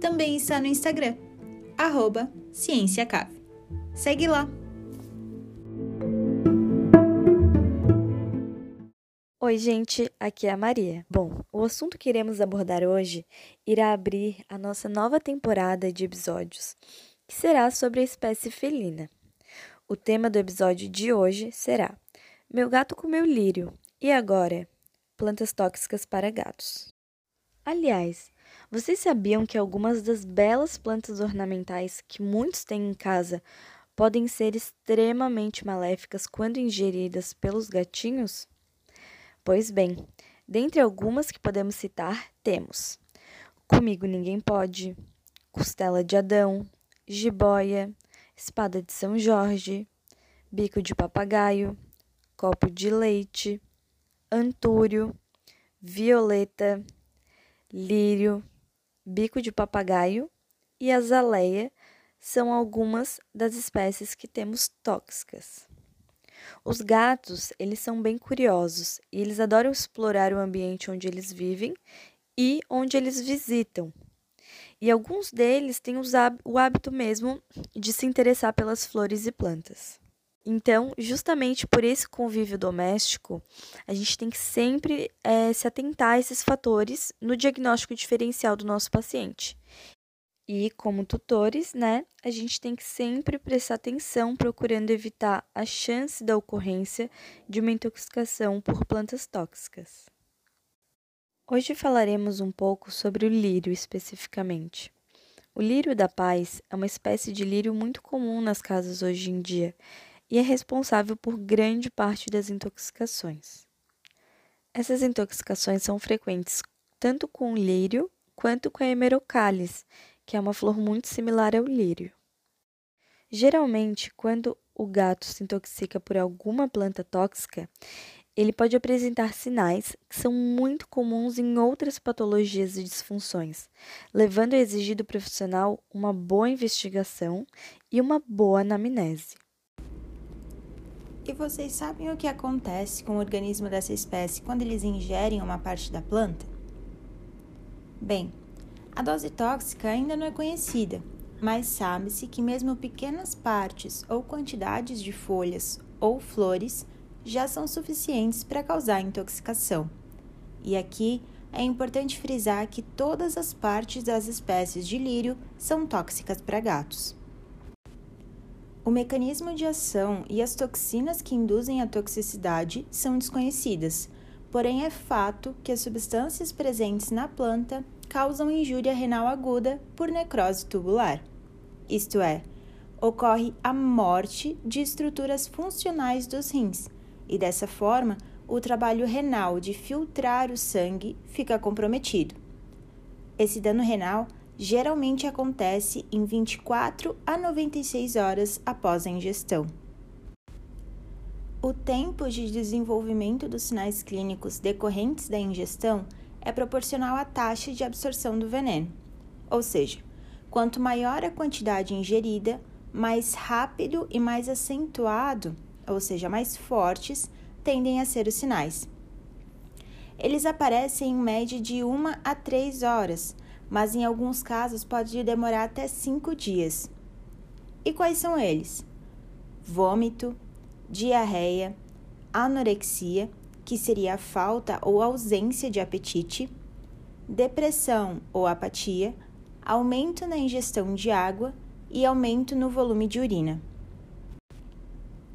também está no Instagram, arroba CiênciaCave. Segue lá! Oi, gente, aqui é a Maria. Bom, o assunto que iremos abordar hoje irá abrir a nossa nova temporada de episódios, que será sobre a espécie felina. O tema do episódio de hoje será Meu gato comeu lírio, e agora? Plantas tóxicas para gatos. Aliás, vocês sabiam que algumas das belas plantas ornamentais que muitos têm em casa podem ser extremamente maléficas quando ingeridas pelos gatinhos? Pois bem, dentre algumas que podemos citar, temos Comigo Ninguém Pode, Costela de Adão, Jiboia, Espada de São Jorge, Bico de Papagaio, Copo de Leite, antúrio, violeta, lírio, bico de papagaio e azaleia são algumas das espécies que temos tóxicas. Os gatos, eles são bem curiosos e eles adoram explorar o ambiente onde eles vivem e onde eles visitam. E alguns deles têm o hábito mesmo de se interessar pelas flores e plantas. Então, justamente por esse convívio doméstico, a gente tem que sempre é, se atentar a esses fatores no diagnóstico diferencial do nosso paciente. E, como tutores, né, a gente tem que sempre prestar atenção procurando evitar a chance da ocorrência de uma intoxicação por plantas tóxicas. Hoje falaremos um pouco sobre o lírio especificamente. O lírio da paz é uma espécie de lírio muito comum nas casas hoje em dia e é responsável por grande parte das intoxicações. Essas intoxicações são frequentes tanto com o lírio quanto com a hemerocallis, que é uma flor muito similar ao lírio. Geralmente, quando o gato se intoxica por alguma planta tóxica, ele pode apresentar sinais que são muito comuns em outras patologias e disfunções, levando a exigir do profissional uma boa investigação e uma boa anamnese. E vocês sabem o que acontece com o organismo dessa espécie quando eles ingerem uma parte da planta? Bem, a dose tóxica ainda não é conhecida, mas sabe-se que mesmo pequenas partes ou quantidades de folhas ou flores já são suficientes para causar intoxicação. E aqui é importante frisar que todas as partes das espécies de lírio são tóxicas para gatos. O mecanismo de ação e as toxinas que induzem a toxicidade são desconhecidas, porém é fato que as substâncias presentes na planta causam injúria renal aguda por necrose tubular. Isto é, ocorre a morte de estruturas funcionais dos rins, e dessa forma o trabalho renal de filtrar o sangue fica comprometido. Esse dano renal geralmente acontece em 24 a 96 horas após a ingestão. O tempo de desenvolvimento dos sinais clínicos decorrentes da ingestão é proporcional à taxa de absorção do veneno, ou seja, quanto maior a quantidade ingerida, mais rápido e mais acentuado, ou seja, mais fortes, tendem a ser os sinais. Eles aparecem em média de 1 a 3 horas, mas em alguns casos pode demorar até cinco dias. E quais são eles? Vômito, diarreia, anorexia, que seria a falta ou ausência de apetite, depressão ou apatia, aumento na ingestão de água e aumento no volume de urina.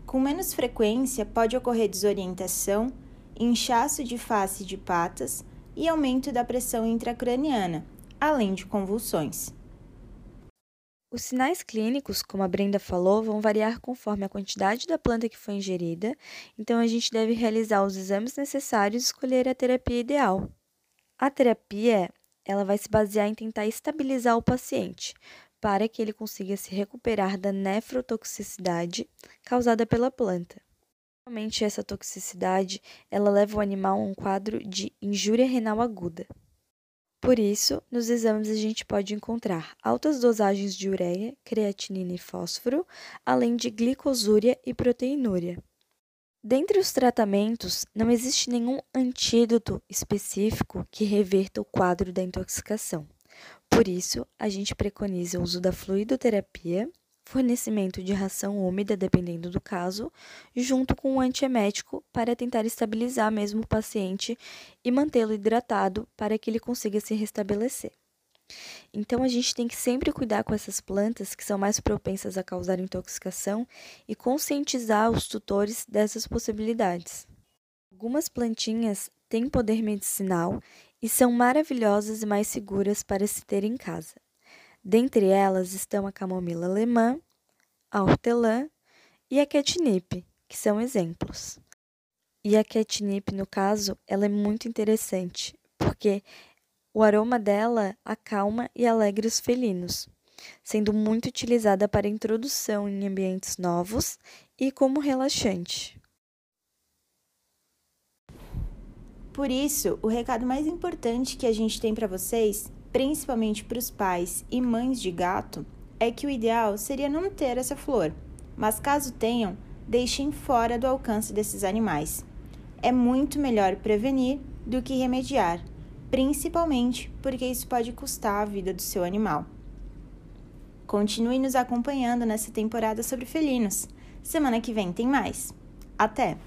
Com menos frequência, pode ocorrer desorientação, inchaço de face e de patas e aumento da pressão intracraniana, além de convulsões. Os sinais clínicos, como a Brenda falou, vão variar conforme a quantidade da planta que foi ingerida, então a gente deve realizar os exames necessários e escolher a terapia ideal. A terapia ela vai se basear em tentar estabilizar o paciente, para que ele consiga se recuperar da nefrotoxicidade causada pela planta. Normalmente essa toxicidade, ela leva o animal a um quadro de injúria renal aguda. Por isso, nos exames a gente pode encontrar altas dosagens de ureia, creatinina e fósforo, além de glicosúria e proteinúria. Dentre os tratamentos, não existe nenhum antídoto específico que reverta o quadro da intoxicação. Por isso, a gente preconiza o uso da fluidoterapia, fornecimento de ração úmida, dependendo do caso, junto com um antiemético para tentar estabilizar mesmo o paciente e mantê-lo hidratado para que ele consiga se restabelecer. Então a gente tem que sempre cuidar com essas plantas que são mais propensas a causar intoxicação e conscientizar os tutores dessas possibilidades. Algumas plantinhas têm poder medicinal e são maravilhosas e mais seguras para se ter em casa. Dentre elas estão a camomila alemã, a hortelã e a catnip, que são exemplos. E a catnip, no caso, ela é muito interessante, porque o aroma dela acalma e alegra os felinos, sendo muito utilizada para introdução em ambientes novos e como relaxante. Por isso, o recado mais importante que a gente tem para vocês principalmente para os pais e mães de gato, é que o ideal seria não ter essa flor, mas caso tenham, deixem fora do alcance desses animais. É muito melhor prevenir do que remediar, principalmente porque isso pode custar a vida do seu animal. Continue nos acompanhando nessa temporada sobre felinos. Semana que vem tem mais. Até!